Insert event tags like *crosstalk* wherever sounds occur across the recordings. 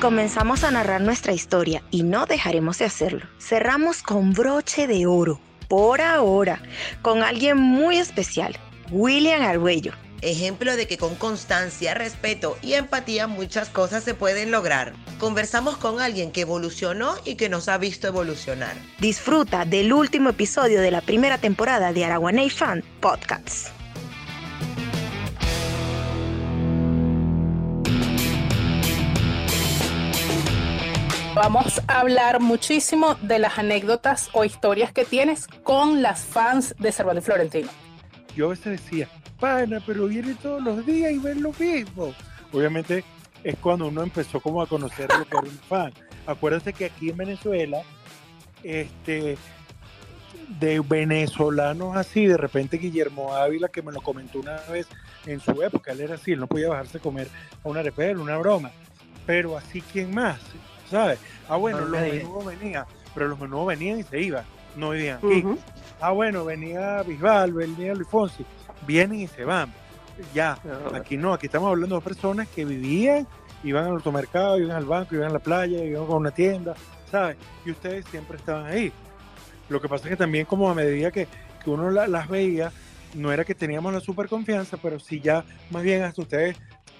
Comenzamos a narrar nuestra historia y no dejaremos de hacerlo. Cerramos con broche de oro, por ahora, con alguien muy especial, William Arguello. Ejemplo de que con constancia, respeto y empatía muchas cosas se pueden lograr. Conversamos con alguien que evolucionó y que nos ha visto evolucionar. Disfruta del último episodio de la primera temporada de Araguaney Fan Podcasts. Vamos a hablar muchísimo de las anécdotas o historias que tienes con las fans de Cervantes Florentino. Yo a veces decía, pana, pero viene todos los días y ven lo mismo. Obviamente es cuando uno empezó como a conocer lo que era un fan. Acuérdate que aquí en Venezuela, este, de venezolanos así, de repente Guillermo Ávila, que me lo comentó una vez en su época, él era así, él no podía bajarse a comer a una arepera, una broma. Pero así, ¿quién más? ¿Sabes? Ah, bueno, los menudos venían, pero los menudos venían y se iban, no vivían aquí. Ah, bueno, venía Bisbal, venía Luis Fonsi, vienen y se van. Ya, aquí no, aquí estamos hablando de personas que vivían, iban al automercado, iban al banco, iban a la playa, iban a una tienda, ¿sabes? Y ustedes siempre estaban ahí. Lo que pasa es que también como a medida que, que uno las veía, no era que teníamos la super confianza, pero sí ya más bien hasta ustedes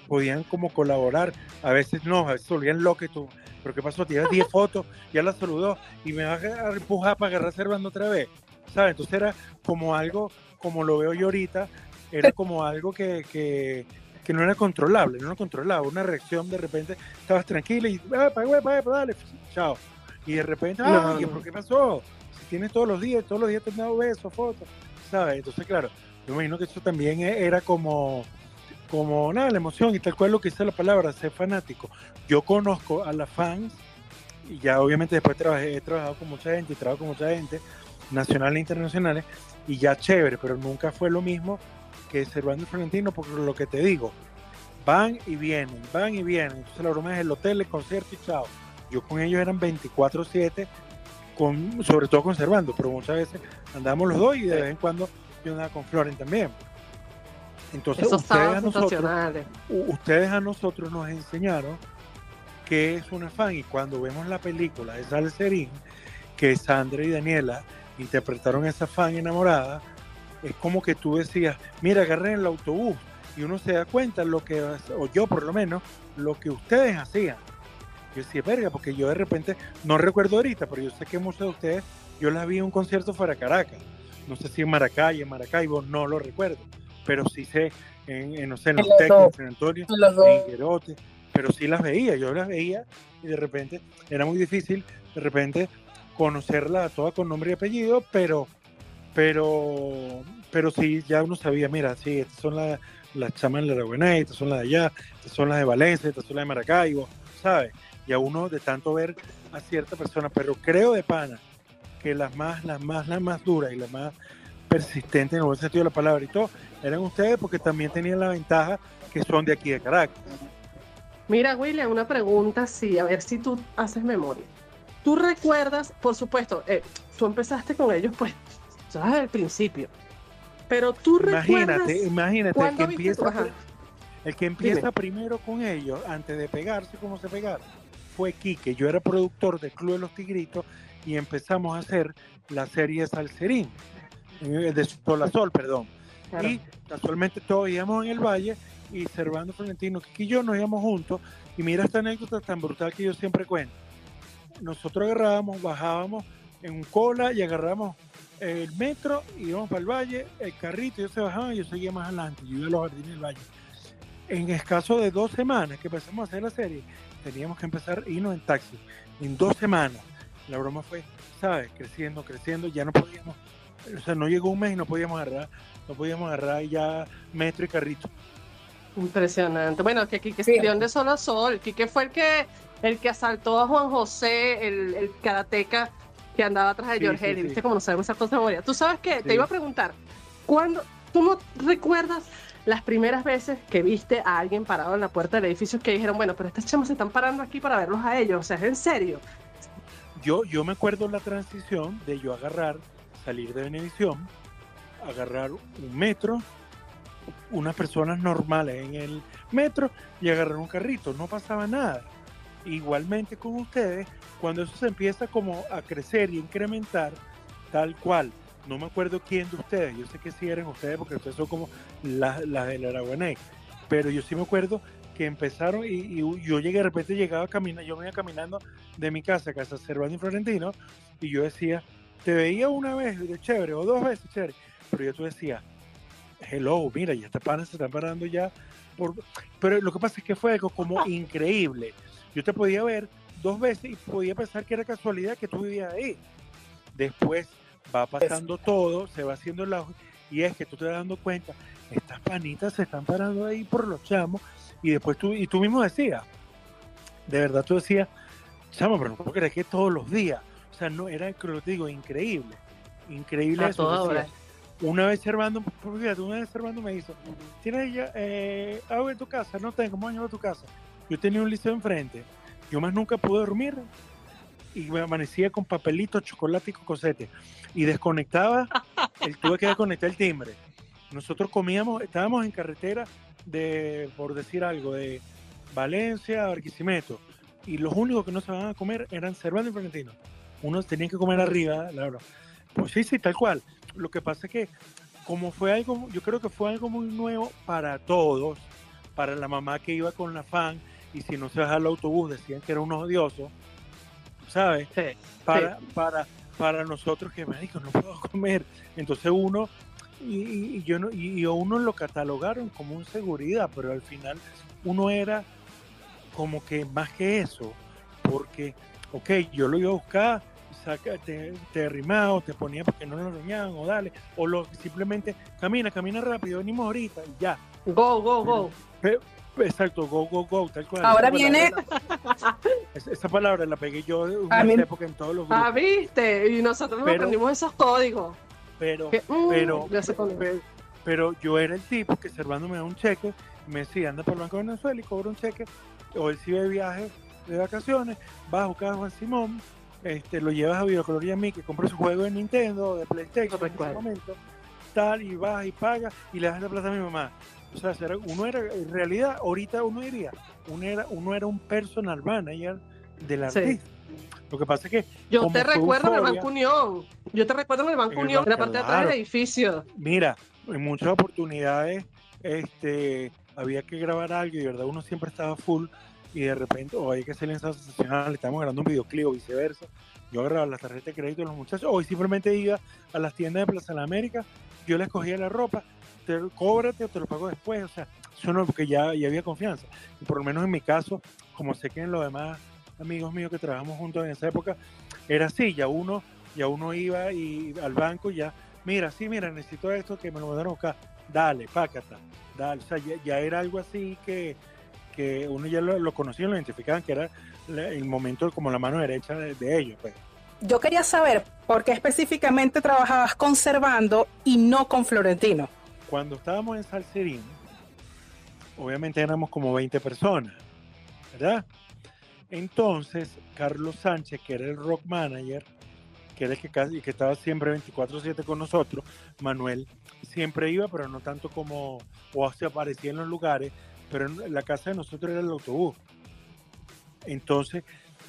podían como colaborar. A veces no, a veces volvían locos y tú, pero ¿qué pasó? Tienes 10 fotos, ya la saludó y me va a empujar para agarrar Servando otra vez. ¿Sabes? Entonces era como algo, como lo veo yo ahorita, era como algo que, que, que no era controlable, no era controlable. Una reacción de repente, estabas tranquila y, ah, pa, pa, dale, chao. Y de repente, ah, ¿por qué pasó? Si tienes todos los días, todos los días te han dado besos, fotos, ¿sabes? Entonces, claro, yo me imagino que eso también e, era como como nada, la emoción y tal cual lo que dice la palabra, ser fanático. Yo conozco a las fans y ya obviamente después trabajé, he trabajado con mucha gente y trabajo con mucha gente, nacionales e internacionales, y ya chévere, pero nunca fue lo mismo que Servando y Florentino, porque lo que te digo, van y vienen, van y vienen. Entonces la broma es el hotel, el concierto y chao. Yo con ellos eran 24-7, con, sobre todo conservando, pero muchas veces andábamos los dos y de vez en cuando yo andaba con Floren también. Entonces ustedes a, nosotros, ustedes a nosotros nos enseñaron que es una fan y cuando vemos la película de Salserín, que Sandra y Daniela interpretaron a esa fan enamorada, es como que tú decías, mira, agarren el autobús y uno se da cuenta lo que, o yo por lo menos, lo que ustedes hacían. Yo decía, verga, porque yo de repente, no recuerdo ahorita, pero yo sé que muchos de ustedes, yo las vi en un concierto fuera Caracas. No sé si en Maracay, en Maracaibo, no lo recuerdo pero sí sé, en, no sé, en los en San Antonio, en Guerote, pero sí las veía, yo las veía y de repente era muy difícil de repente conocerla toda con nombre y apellido, pero pero pero sí ya uno sabía, mira, sí, estas son las, las chamas de la estas son las de allá, estas son las de Valencia, estas son las de Maracaibo, ¿sabes? Y a uno de tanto ver a cierta persona, pero creo de pana que las más, las más, las más duras y las más persistentes en el buen sentido de la palabra y todo, eran ustedes porque también tenían la ventaja que son de aquí de Caracas. Mira, William, una pregunta, sí, a ver si tú haces memoria. ¿Tú recuerdas, por supuesto, eh, tú empezaste con ellos, pues, sabes, al principio, pero tú imagínate, recuerdas... Imagínate, el que empieza, el que empieza primero con ellos, antes de pegarse como se pegaron, fue Quique. Yo era productor del Club de los Tigritos y empezamos a hacer la serie Salserín, de Sol a Sol, perdón. Y casualmente todos íbamos en el valle y Servando Florentino, y yo nos íbamos juntos. Y mira esta anécdota tan brutal que yo siempre cuento. Nosotros agarrábamos, bajábamos en un cola y agarramos el metro, íbamos para el valle, el carrito, yo se bajaba y yo seguía más adelante, yo iba a los jardines del valle. En escaso de dos semanas que empezamos a hacer la serie, teníamos que empezar a irnos en taxi. En dos semanas. La broma fue, ¿sabes? Creciendo, creciendo, ya no podíamos, o sea, no llegó un mes y no podíamos agarrar no podíamos agarrar ya metro y carrito. Impresionante. Bueno, que Quique sí. de Sol a Sol. Quique fue el que, el que asaltó a Juan José, el, el karateca que andaba atrás de George sí, ¿Viste cómo no sabemos esa cosa de memoria? Tú sabes que te iba a preguntar, ¿cuándo, ¿tú no recuerdas las primeras veces que viste a alguien parado en la puerta del edificio que dijeron, bueno, pero estas chamas se están parando aquí para verlos a ellos? O sea, ¿es en serio? Yo, yo me acuerdo la transición de yo agarrar, salir de Venevisión, agarrar un metro, unas personas normales en el metro y agarrar un carrito, no pasaba nada. igualmente con ustedes, cuando eso se empieza como a crecer y incrementar, tal cual. No me acuerdo quién de ustedes, yo sé que sí eran ustedes porque ustedes son como las, del Araguané, pero yo sí me acuerdo que empezaron y, yo llegué, de repente llegaba caminando, yo venía caminando de mi casa a casa Cervantes y Florentino y yo decía, te veía una vez chévere o dos veces chévere, pero yo tú decía, hello, mira, ya está panas se están parando ya. Por... Pero lo que pasa es que fue algo como *laughs* increíble. Yo te podía ver dos veces y podía pensar que era casualidad que tú vivías ahí. Después va pasando todo, se va haciendo el lado y es que tú te vas dando cuenta, estas panitas se están parando ahí por los chamos y después tú, y tú mismo decías, de verdad tú decías, chamo, pero no creer que todos los días, o sea, no, era, lo digo, increíble, increíble eso. Una vez Servando, fíjate, una vez Servando me hizo, ¿tienes ya, eh, agua en tu casa? No tengo, vamos a tu casa. Yo tenía un liceo enfrente, yo más nunca pude dormir y me amanecía con papelito, chocolate y cocosete y desconectaba, el, tuve que desconectar el timbre. Nosotros comíamos, estábamos en carretera de, por decir algo, de Valencia a Barquisimeto y los únicos que no se van a comer eran Cervantes y Florentino. Unos tenían que comer arriba, la verdad. Pues sí, sí, tal cual. Lo que pasa es que como fue algo, yo creo que fue algo muy nuevo para todos, para la mamá que iba con la fan y si no se bajaba el autobús decían que era un odioso, ¿sabes? para, para, para nosotros que me dijo no puedo comer. Entonces uno, y, yo no, y, y uno lo catalogaron como un seguridad, pero al final uno era como que más que eso, porque, ok, yo lo iba a buscar te, te rimaba te ponía porque no lo roñaban o dale, o lo, simplemente camina, camina rápido, venimos ahorita y ya. Go, go, go. exacto, go, go, go, tal cual. Ahora viene. esa palabra la pegué yo en una época en todos los grupos. Ah, viste, y nosotros nos aprendimos esos códigos. Pero, mm, pero, pero, yo era el tipo que Servando me da un cheque, me decía, anda por el Banco de Venezuela y cobra un cheque, o él sigue de viaje de vacaciones, va a buscar a Juan Simón, este, lo llevas a Videocolor y a mí, que compra su juego de Nintendo, de PlayStation en ese momento, tal, y vas y pagas y le das la plata a mi mamá. O sea, uno era, en realidad, ahorita uno diría, uno era, uno era un personal manager del artista. Lo que pasa es que. Yo te recuerdo en el Banco Unión. Yo te recuerdo en el Banco Unión, en la parte de atrás del edificio. Mira, en muchas oportunidades este, había que grabar algo y de verdad uno siempre estaba full y de repente, o hay que ensayo sensacional, estamos grabando un videoclip o viceversa. Yo agarraba las tarjetas de crédito de los muchachos, o simplemente iba a las tiendas de Plaza de la América, yo les cogía la ropa, te cóbrate o te lo pago después, o sea, eso no, porque ya, ya había confianza. Y por lo menos en mi caso, como sé que en los demás amigos míos que trabajamos juntos en esa época, era así, ya uno, ya uno iba y al banco ya, mira, sí, mira, necesito esto, que me lo mandaron acá, dale, pácata, dale, o sea, ya era algo así que que uno ya lo, conocía, lo identificaban, que era el momento como la mano derecha de, ellos. Pues. Yo quería saber por qué específicamente trabajabas conservando y no con Florentino. Cuando estábamos en Salserín, obviamente éramos como 20 personas, ¿verdad? Entonces, Carlos Sánchez, que era el rock manager, que era el que, casi, que estaba siempre 24/7 con nosotros, Manuel siempre iba, pero no tanto como, o se aparecía en los lugares, pero la casa de nosotros era el autobús. Entonces,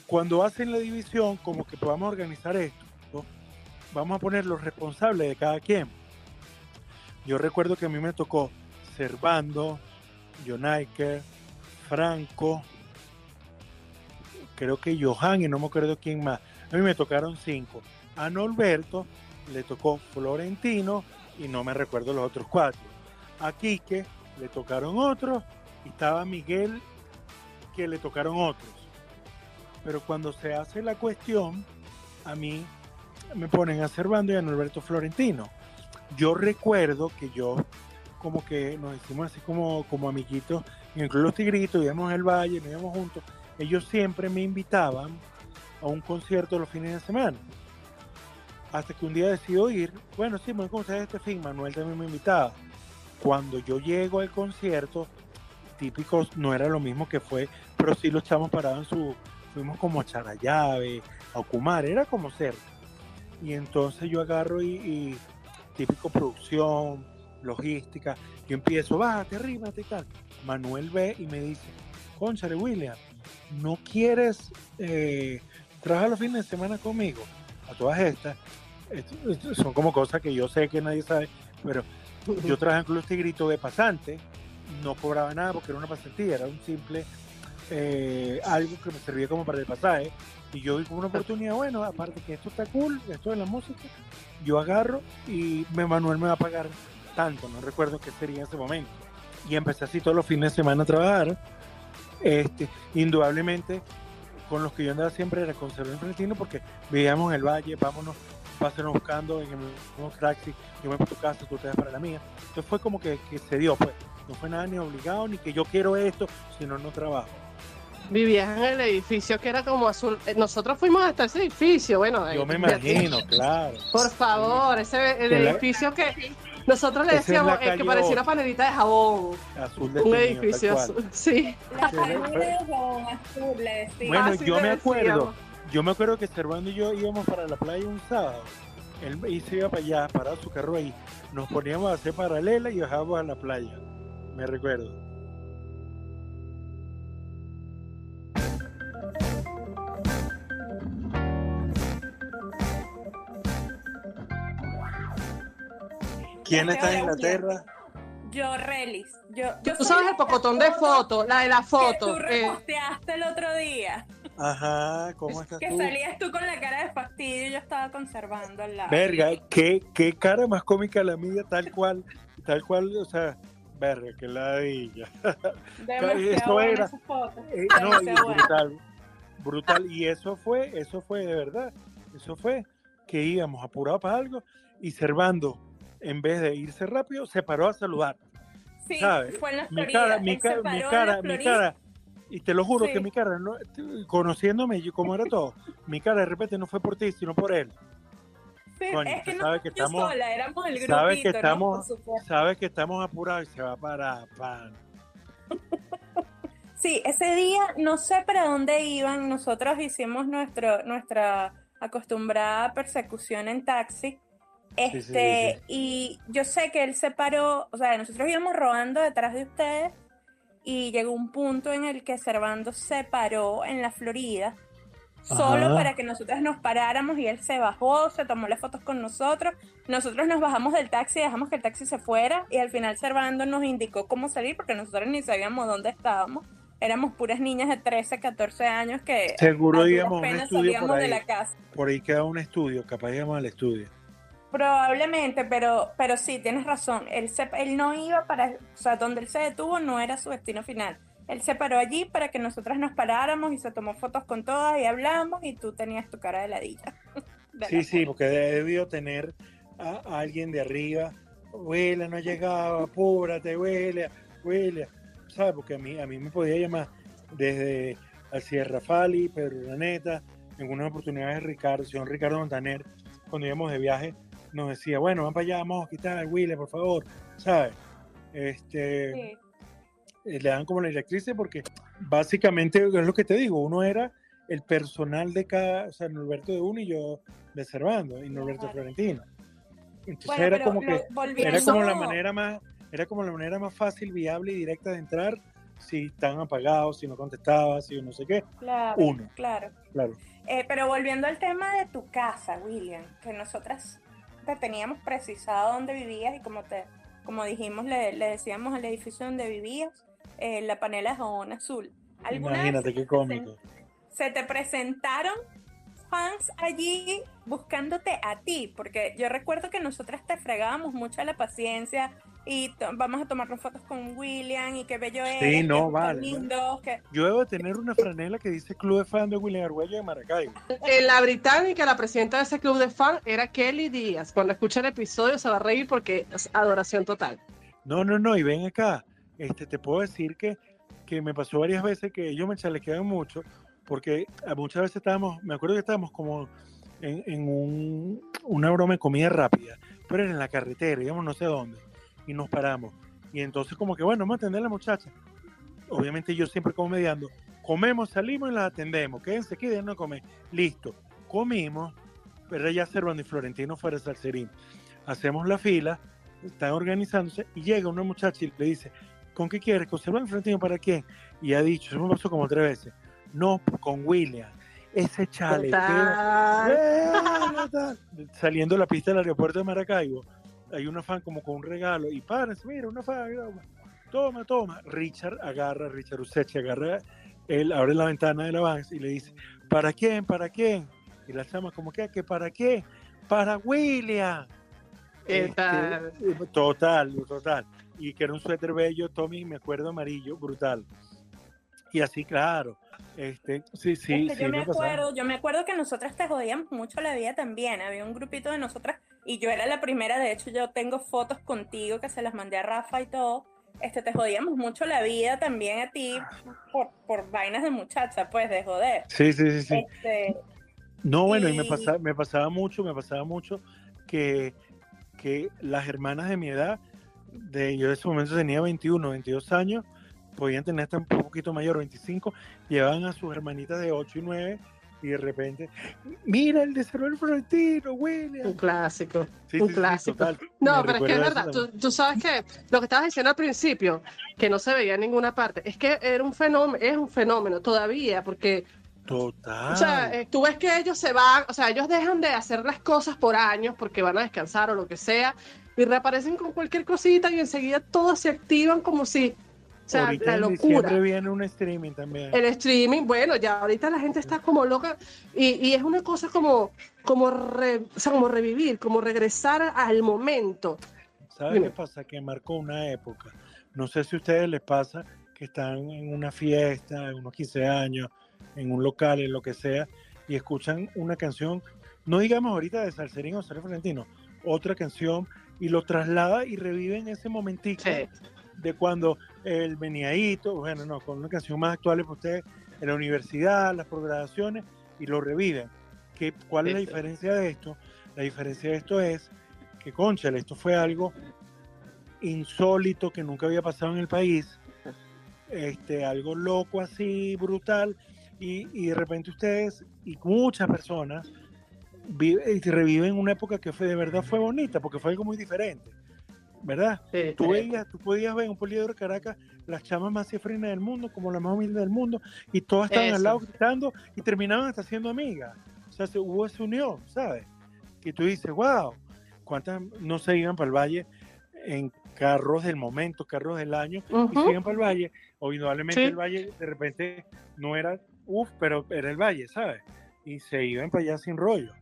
cuando hacen la división, como que podamos organizar esto, vamos a poner los responsables de cada quien. Yo recuerdo que a mí me tocó Servando, Jonaiker, Franco, creo que Johan y no me acuerdo quién más. A mí me tocaron cinco. A Norberto le tocó Florentino y no me recuerdo los otros cuatro. A Quique le tocaron otros estaba Miguel que le tocaron otros. Pero cuando se hace la cuestión, a mí me ponen a Servando y a Norberto Florentino. Yo recuerdo que yo como que nos hicimos así como, como amiguitos, incluso los tigritos, íbamos al valle, nos íbamos juntos. Ellos siempre me invitaban a un concierto los fines de semana. Hasta que un día decido ir, bueno, sí, me voy a este fin, Manuel también me invitaba. Cuando yo llego al concierto, típicos no era lo mismo que fue, pero sí los echamos parados en su, fuimos como a Charayave, a Ocumar, era como cerca. Y entonces yo agarro y, típico producción, logística, yo empiezo, bájate, arrímate y tal. Manuel ve y me dice, conchale William, ¿no quieres eh, trabajar los fines de semana conmigo? A todas estas, son como cosas que yo sé que nadie sabe, pero yo trabajaba en Club Tigrito de pasante, no cobraba nada porque era una pasantía, era un simple eh, algo que me servía como para el pasaje. Y yo vi como una oportunidad, bueno, aparte que esto está cool, esto de la música, yo agarro y Manuel me va a pagar tanto, no recuerdo qué sería en ese momento. Y empecé así todos los fines de semana a trabajar. Este, indudablemente, con los que yo andaba siempre era con Cervero Florentino porque vivíamos en el valle, vámonos, pásenos buscando en el taxi, yo me voy para tu casa, tú te vas para la mía. Entonces fue como que, que se dio, pues. No fue nada ni obligado, ni que yo quiero esto, sino no trabajo. Vivías en el edificio que era como azul. Eh, Nosotros fuimos hasta ese edificio, bueno. Yo eh, me imagino, claro. Por favor, ese el Que la- edificio que nosotros le Esa es decíamos eh, que parecía una panelita de jabón. Azul de Un edificio azul. Sí. La de jabón azul, le decía. Bueno, Así yo me acuerdo, decíamos. yo me acuerdo que Servando y yo íbamos para la playa un sábado. Él se iba para allá, paraba su carro ahí. Nos poníamos a hacer paralela y bajábamos a la playa. Me recuerdo. ¿Quién está en Inglaterra? Yo, Relis. Yo, yo Tú sabes el pocotón de fotos, la de la Que foto. tú eh, el otro día. Ajá, ¿cómo estás Que tú? salías tú con la cara de fastidio y yo estaba conservando al lado. Verga, qué, qué cara más cómica la mía, tal cual, tal cual, o sea, verga, que ladilla. Eso era- esa foto. Eh, no, y brutal, brutal. Y eso fue, eso fue de verdad. Eso fue que íbamos apurados para algo y Servando, en vez de irse rápido, se paró a saludar. Sí, ¿sabes? fue en la Mi cara, mi, ca- mi cara, mi cara. Y te lo juro Sí. que mi cara, no, conociéndome como era todo, mi cara de repente no fue por ti, sino por él. Coño, es que no sabes que estamos- sola, éramos el grupito, sabes que ¿no? estamos- supuesto. Sabes que estamos apurados y se va para pan. *laughs* Sí, ese día no sé para dónde iban. Nosotros hicimos nuestro, nuestra acostumbrada persecución en taxi. Sí, sí, Este, y yo sé que él se paró, o sea, nosotros íbamos rodando detrás de ustedes y llegó un punto en el que Servando se paró en la Florida solo Ajá. para que nosotros nos paráramos y él se bajó, se tomó las fotos con nosotros. Nosotros nos bajamos del taxi, dejamos que el taxi se fuera y al final Servando nos indicó cómo salir porque nosotros ni sabíamos dónde estábamos. Éramos puras niñas de 13, 14 años que Seguro un estudio por de la casa. Por ahí queda un estudio, capaz íbamos al estudio. Probablemente, pero, pero sí, tienes razón. Él, se, él no iba para, o sea, donde él se detuvo no era su destino final. Él se paró allí para que nosotras nos paráramos y se tomó fotos con todas y hablamos y tú tenías tu cara de ladilla. *laughs* De Sí, la sí, porque debió tener a, a alguien de arriba. Huele, no ha llegado, apúrate, huele, huele. ¿Sabes? Porque a mí, a mí me podía llamar desde al Sierra Fali, Pedro Urdaneta, en unas oportunidades Ricardo, señor Ricardo Montaner, cuando íbamos de viaje, nos decía, bueno, van para allá, vamos a quitar al Willy, por favor, ¿sabes? Este, Sí. Eh, le dan como la directriz porque básicamente es lo que te digo, uno era el personal de cada, o sea, Norberto de uno y yo de Servando y Norberto. Florentino. Entonces Bueno, era como que era como la manera más era como la manera más fácil, viable y directa de entrar si están apagados, si no contestabas, si no sé qué. Claro, Uno. claro. Claro. Eh, pero volviendo al tema de tu casa, William, que nosotras te teníamos precisado dónde vivías y como te, como dijimos, le, le decíamos al edificio donde vivías, eh, la panela de jabón azul. ¿Alguna vez Imagínate qué cómico. se te presentaron fans allí buscándote a ti? Porque yo recuerdo que nosotras te fregábamos mucho a la paciencia y to- vamos a tomarnos fotos con William y qué bello es. Sí, no, vale, Lindo, que Yo debo tener una franela que dice Club de Fan de William Arguello de Maracaibo. En la británica, la presidenta de ese club de fan era Kelly Díaz. Cuando escucha el episodio se va a reír porque es adoración total. No, no, no, y ven acá, este, te puedo decir que, que me pasó varias veces que ellos me chalequeaban mucho, porque a muchas veces estábamos, me acuerdo que estábamos como en, en un, una broma de comida rápida, pero era en la carretera, íbamos no sé dónde, y nos paramos. Y entonces como que, bueno, vamos a atender a la muchacha. Obviamente yo siempre como mediando, comemos, salimos y las atendemos, quédense aquí, déjenos comer. Listo, comimos, pero ya Cervando y Florentino fuera Salserín. Hacemos la fila, están organizándose y llega una muchacha y le dice, ¿con qué quieres? ¿Con Cervando y Florentino para quién? Y ha dicho, eso me pasó como tres veces, No, con William. Ese chale. Saliendo de la pista del aeropuerto de Maracaibo, hay una fan como con un regalo y paras, mira, una fan, toma, toma. Richard agarra, Richard Usechi agarra, él abre la ventana de la Vans y le dice, ¿para quién? ¿Para quién? Y la chama como que, ¿que para qué? Para William. ¿Qué Este, tal? Total, total. Y que era un suéter bello, Tommy, me acuerdo amarillo, brutal. Y así, claro. Este, sí, sí, sí. yo me me pasaba. acuerdo, yo me acuerdo que nosotras te jodíamos mucho la vida también. Había un grupito de nosotras y yo era la primera. De hecho, yo tengo fotos contigo que se las mandé a Rafa y todo. Este, te jodíamos mucho la vida también a ti por, por vainas de muchacha, pues, de joder. Sí, sí, sí, sí. Este, No, bueno, y me Y- pasaba, me pasaba mucho, me pasaba mucho que, que las hermanas de mi edad, de, yo en ese momento tenía 21, 22 años, podían tener hasta un poquito mayor, 25, llevaban a sus hermanitas de 8 y 9 y de repente, mira el de Cervel Florentino, William. Un clásico. Sí, un sí, sí, clásico. total. No, Me pero es que es verdad, tú, tú sabes que lo que estabas diciendo al principio, que no se veía en ninguna parte, es que era un fenómeno, es un fenómeno todavía, porque, Total. o sea, eh, tú ves que ellos se van, o sea, ellos dejan de hacer las cosas por años porque van a descansar o lo que sea, y reaparecen con cualquier cosita y enseguida todos se activan como si, o sea, Ahorita la locura. diciembre viene un streaming también. El streaming, bueno, ya ahorita la gente está como loca y, y es una cosa como, como, re- o sea, como revivir, como regresar al momento. ¿Sabes Dime. qué pasa? Que marcó una época. No sé si a ustedes les pasa que están en una fiesta, en unos 15 años, en un local, en lo que sea, y escuchan una canción, no digamos ahorita de Salserín o Salero Florentino, otra canción, y lo traslada y reviven ese momentico Sí. de cuando el veniadito, bueno, no, con una canción más actual para ustedes, en la universidad, las programaciones, y lo reviven. ¿Qué, ¿Cuál es la diferencia de esto? La diferencia de esto es que, conchale, esto fue algo insólito que nunca había pasado en el país, este, algo loco así, brutal, y, y de repente ustedes y muchas personas vi- y reviven una época que fue de verdad fue bonita, porque fue algo muy diferente, ¿verdad? Sí, Tú, veías, tú podías ver en un poliedro de Caracas las chamas más cifrinas del mundo, como las más humildes del mundo, y todas estaban al lado gritando y terminaban hasta siendo amigas. O sea, se, hubo esa unión, ¿sabes? Que tú dices, wow, ¿cuántas no se iban para el valle en carros del momento, carros del año, y Ujú. se iban para el valle? O indudablemente Sí. el valle de repente no era, uff, pero era el valle, ¿sabes? Y se iban para allá sin rollo.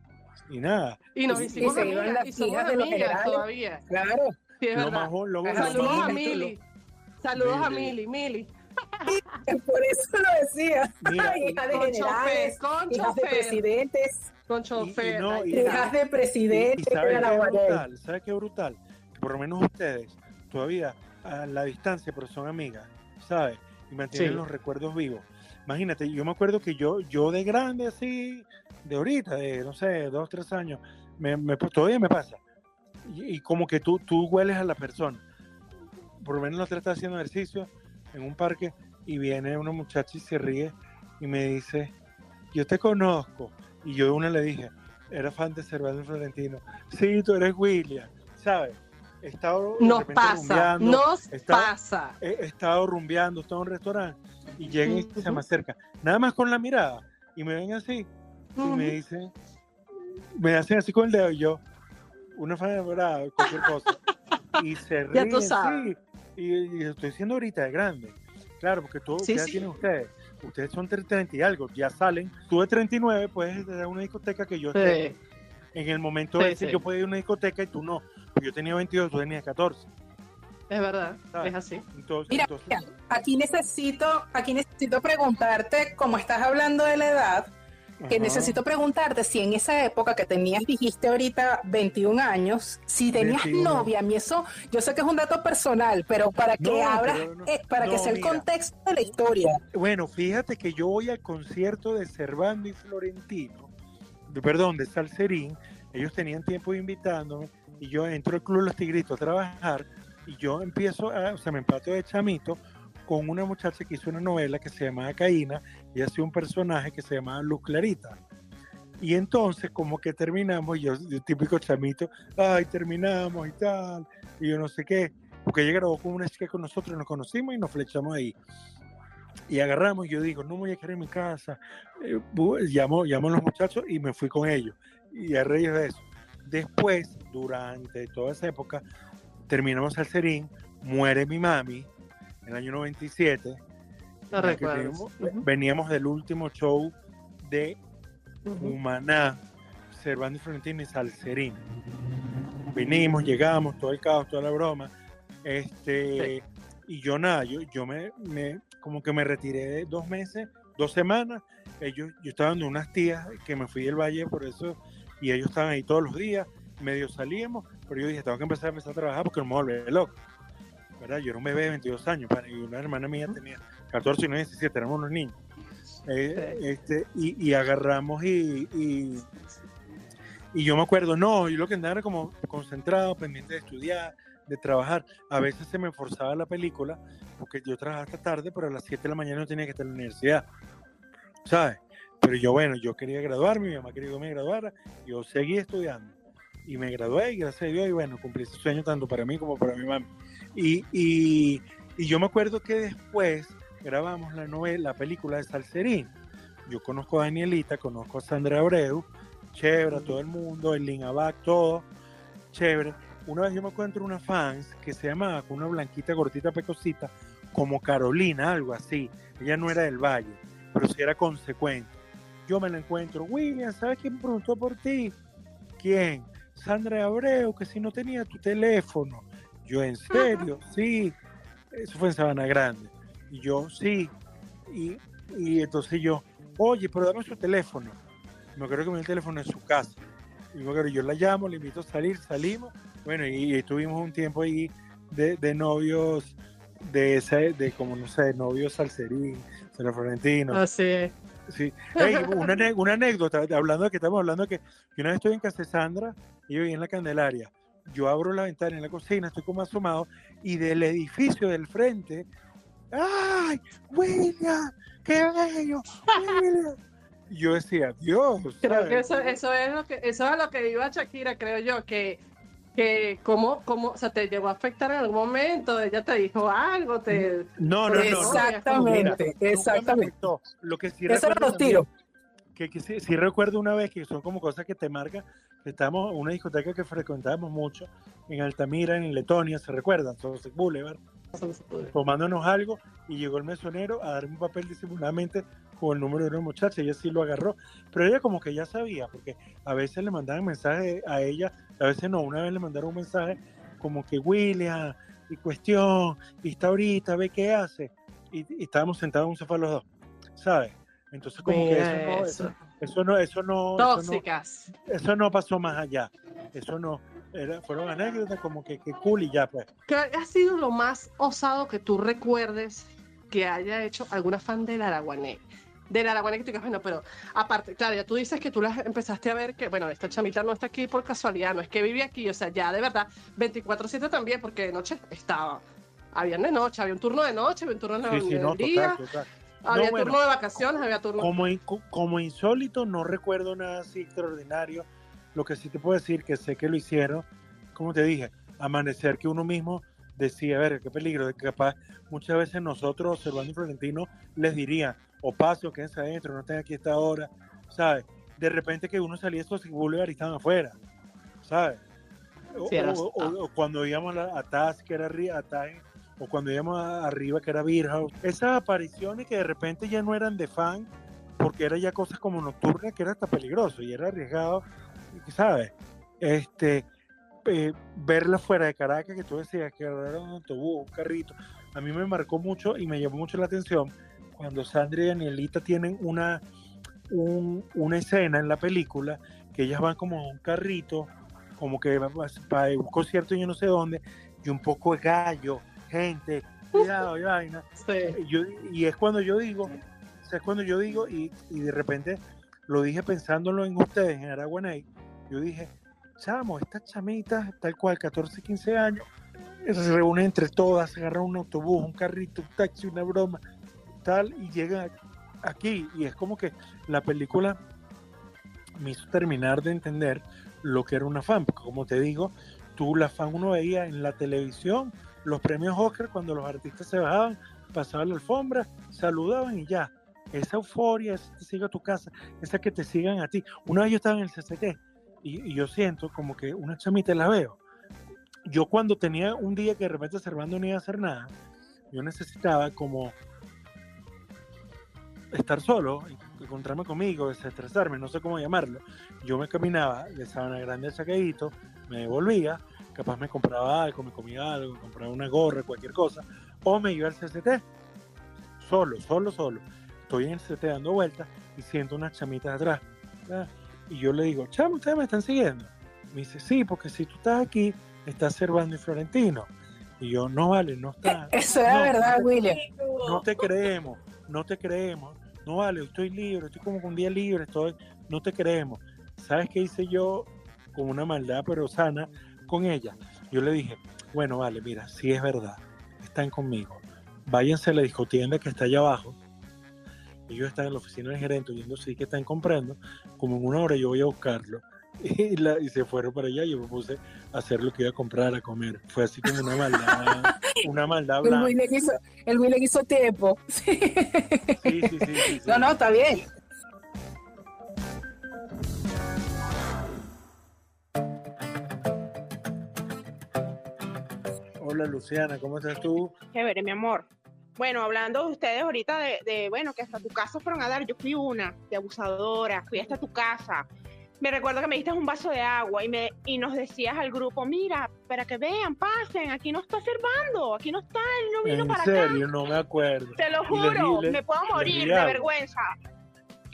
Y nada. Y nos Y- y hicimos iban amigas, las y somos de los amigas generales. todavía. Claro. Sí, es Lo verdad. bo- lo, lo Ajá, más Saludos a Mili. Saludos a Mili. Mili. *laughs* Por eso lo decía. Mira, y- hijas de Con chofer, generales, con hijas de chofer, presidentes, con y chofer. no, y- hijas de Y, y presidentes. ¿sabes qué brutal? ¿Sabes qué brutal? Por lo menos ustedes, todavía a la distancia, pero son amigas, ¿sabes? Y mantienen Sí. los recuerdos vivos. Imagínate, yo me acuerdo que yo, yo de grande, así, de ahorita, de, no sé, dos, tres años, me, me- pues, todavía me pasa. Y, y como que tú, tú hueles a la persona. Por lo menos la otra está haciendo ejercicio en un parque y viene una muchacha y se ríe y me dice, yo te conozco. Y yo una le dije, era fan de Cervantes Florentino. Sí, tú eres William, ¿sabes? He estado Nos pasa, rumbeando, nos está- pasa. he, he estado rumbeando, estaba en un restaurante y llegan y se me acercan, nada más con la mirada y me ven así y me dicen, me hacen así con el dedo y yo, una fan enamorada, cualquier cosa. Y se *laughs* Ya ríen, tú sabes. sí. Y, y lo estoy diciendo ahorita de grande. Claro, porque todo, Sí, ¿qué edad sí. tienen ustedes? Ustedes son de 30 y algo, ya salen. Tú de 39 puedes ir a una discoteca que yo esté. En el momento Sí, ese sí. yo podía ir a una discoteca y tú no. Porque yo tenía 22, tú tenías 14. Es verdad, ¿Sabes? es así. Entonces, Mira, entonces mira, aquí necesito, aquí necesito preguntarte, como estás hablando de la edad, que necesito preguntarte si en esa época que tenías, dijiste ahorita 21 años, si tenías 21. novia, a mí eso, yo sé que es un dato personal, pero para que No, abras, no- eh, para que sea el mira. contexto de la historia. Bueno, fíjate que yo voy al concierto de Servando y Florentino, de- perdón, de Salserín. Ellos tenían tiempo invitándome y yo entro al Club Los Tigritos a trabajar y yo empiezo, a, o sea, me empato de chamito con una muchacha que hizo una novela que se llamaba Caína y hacía un personaje que se llamaba Luz Clarita. Y entonces como que terminamos, yo, yo típico chamito, ay, terminamos y tal, y yo no sé qué, porque ella grabó con una chica con nosotros, nos conocimos y nos flechamos ahí. y agarramos, y yo digo, no me voy a quedar en mi casa. Eh, llamo, a los muchachos y me fui con ellos. Y a raíz de eso. Después, durante toda esa época, terminamos al Serín, muere mi mami en el año 97. No recuerdo. teníamos- Veníamos del último show de ujú. Humaná, Cervantes Florentino y Salserín. Vinimos, llegamos, todo el caos, toda la broma. Este, Y yo nada, yo, yo me, me- como que me retiré de dos meses, dos semanas. Ellos, yo estaba dando unas tías que me fui del valle por eso, y ellos estaban ahí todos los días, medio salíamos, pero yo dije, tengo que empezar a empezar a trabajar porque no me voy a volver loco. ¿verdad? Yo era un bebé de 22 años, y una hermana mía tenía 14 y no 17, éramos unos niños. Eh, este, y, y agarramos y, y, y yo me acuerdo, no, yo lo que andaba era como concentrado, pendiente de estudiar, de trabajar. A veces se me forzaba la película, porque yo trabajaba hasta tarde, pero a las 7 de la mañana no tenía que estar en la universidad, ¿sabes? Pero yo, bueno, yo quería graduarme, mi mamá quería que me graduara, yo seguí estudiando. Y me gradué, y gracias a Dios, y bueno, cumplí ese sueño tanto para mí como para mi mamá. Y, y, y yo me acuerdo que después grabamos la novela, la película de Salserín. Yo conozco a Danielita, conozco a Sandra Abreu, chévere, todo el mundo, el Lin Abac, todo, chévere. Una vez yo me encuentro una fans que se llamaba con una blanquita, gordita, pecosita, como Carolina, algo así. Ella no era del Valle, pero sí era consecuente. Yo me la encuentro, William, ¿sabes quién preguntó por ti? ¿Quién? Sandra Abreu, que si no tenía tu teléfono. Yo, ¿en serio? Sí. Eso fue en Sabana Grande. Y yo, sí. Y, y entonces yo, oye, pero dame su teléfono. Me acuerdo que me dio el teléfono en su casa. Y me acuerdo, yo la llamo, le invito a salir, salimos. Bueno, y, y estuvimos un tiempo ahí de, de novios, de ese, de como no sé, novios salserín, San Florentino. Así es. Sí. Ey, una, una anécdota, hablando de que estamos hablando de que yo una vez estoy en casa Sandra y yo en la Candelaria. Yo abro la ventana en la cocina, estoy como asomado, y del edificio del frente, ¡ay! ¡William! ¡Qué bello! ¡William! Yo decía, Dios. Creo que ¿sabes? eso, eso es lo que eso es a lo que iba Shakira, creo yo, que que cómo, cómo, o sea, te llegó a afectar en algún momento, ella te dijo algo, te No, no, no. no. Exactamente, me exactamente. afectó. Lo que sí Eso eran recuerdo los tiros. que, que sí, sí recuerdo una vez que son como cosas que te marcan, que estábamos en una discoteca que frecuentábamos mucho en Altamira, en Letonia, ¿se recuerdan? Sunset Boulevard, tomándonos algo y llegó el mesonero a darme un papel disimuladamente con el número de una muchacha, ella sí lo agarró, pero ella como que ya sabía, porque a veces le mandaban mensajes a ella, a veces no, una vez le mandaron un mensaje como que William, y cuestión, y está ahorita, ve qué hace, y, y estábamos sentados en un sofá los dos, ¿sabes? Entonces como que eso no, eso, eso no, eso no, eso no, Tóxicas. eso no pasó más allá. Eso no, era, fueron anécdotas como que, que cool y ya, pues. ¿Qué ha sido lo más osado que tú recuerdes que haya hecho alguna fan del Araguané? Del Araguané que tú digas, bueno, pero aparte, claro, ya tú dices que tú las empezaste a ver que, bueno, esta chamita no está aquí por casualidad, no es que vive aquí, o sea, ya de verdad, 24-7 también, porque de noche estaba, habían de noche, había un turno de noche, había un turno de Sí, sí, no, día, total, total. había No, bueno, turno de vacaciones, había turno... como, como insólito, no recuerdo nada así extraordinario. Lo que sí te puedo decir, que sé que lo hicieron, como te dije, amanecer que uno mismo decía, a ver, qué peligro, de que capaz muchas veces nosotros, observando Florentino, les diría, o paso, quédense adentro, no estén aquí a esta hora, ¿sabes? De repente que uno salía de estos Boulevard y estaban afuera, ¿sabes? O, Sí, era o- o- o cuando íbamos a, Taz, que era arriba, a Taz, o cuando íbamos a- arriba, que era House. Esas apariciones que de repente ya no eran de fan, porque era ya cosas como nocturnas, que era hasta peligroso y era arriesgado, ¿sabes? Este, eh, verla fuera de Caracas, que tú decías que era un autobús, un carrito, a mí me marcó mucho y me llamó mucho la atención cuando Sandra y Danielita tienen una, un- una escena en la película que ellas van como en un carrito, como que va para un concierto y yo no sé dónde, y un poco de gallo, gente, cuidado y vaina. *laughs* Sí. Yo- y es cuando yo digo, o sea, es cuando yo digo, y, y de repente lo dije pensándolo en ustedes, en Araguanay, yo dije, chamo, estas chamitas, tal cual, 14, 15 años, se reúnen entre todas, agarran un autobús, un carrito, un taxi, una broma, tal, y llegan aquí, y es como que la película me hizo terminar de entender lo que era una fan, porque como te digo, tú la fan uno veía en la televisión los premios Oscar cuando los artistas se bajaban, pasaba la alfombra, saludaban y ya. Esa euforia, esa que te siga a tu casa, esa que te sigan a ti. Una vez yo estaba en el CCT y, yo siento como que una chamita la veo. Yo cuando tenía un día que de repente Servando no iba a hacer nada, yo necesitaba como estar solo, encontrarme conmigo, desestresarme, no sé cómo llamarlo. Yo me caminaba de Sabana Grande Sacadito, me devolvía, capaz me compraba algo, me comía algo, me compraba una gorra, cualquier cosa, o me iba al CCT, solo, solo, solo. Estoy en el CCT dando vueltas y siento unas chamitas atrás. ¿verdad? Y yo le digo, chamo, ¿ustedes me están siguiendo? Me dice, sí, porque si tú estás aquí, estás Servando y Florentino. Y yo, no vale, no está. *laughs* Eso era no, verdad, William. no te creemos, no te creemos. No vale, estoy libre, estoy como un día libre, estoy, no te creemos. ¿Sabes qué hice yo con una maldad pero sana con ella? Yo le dije, bueno, vale, mira, si es verdad, están conmigo. Váyanse a la discotienda que está allá abajo. Ellos están en la oficina del gerente oyendo sí que están comprando. Como en una hora yo voy a buscarlo. *laughs* Y, la- y se fueron para allá y yo me puse a hacer lo que iba a comprar, a comer. Fue así como una maldad, *laughs* una maldad El blanca. William hizo, el hizo tiempo. *laughs* Sí. Sí, sí, sí, sí, sí. No, no, está bien. Hola Luciana, ¿cómo estás tú? Chévere, mi amor. Bueno, hablando de ustedes ahorita de, de, bueno, que hasta tu casa fueron a dar, yo fui una de abusadora, fui hasta tu casa. Me recuerdo que me diste un vaso de agua y, me, y nos decías al grupo, mira, para que vean, pasen, aquí no está Servando, aquí no está, él no vino En para acá. serio, no me acuerdo. Te lo juro, me puedo morir de vergüenza.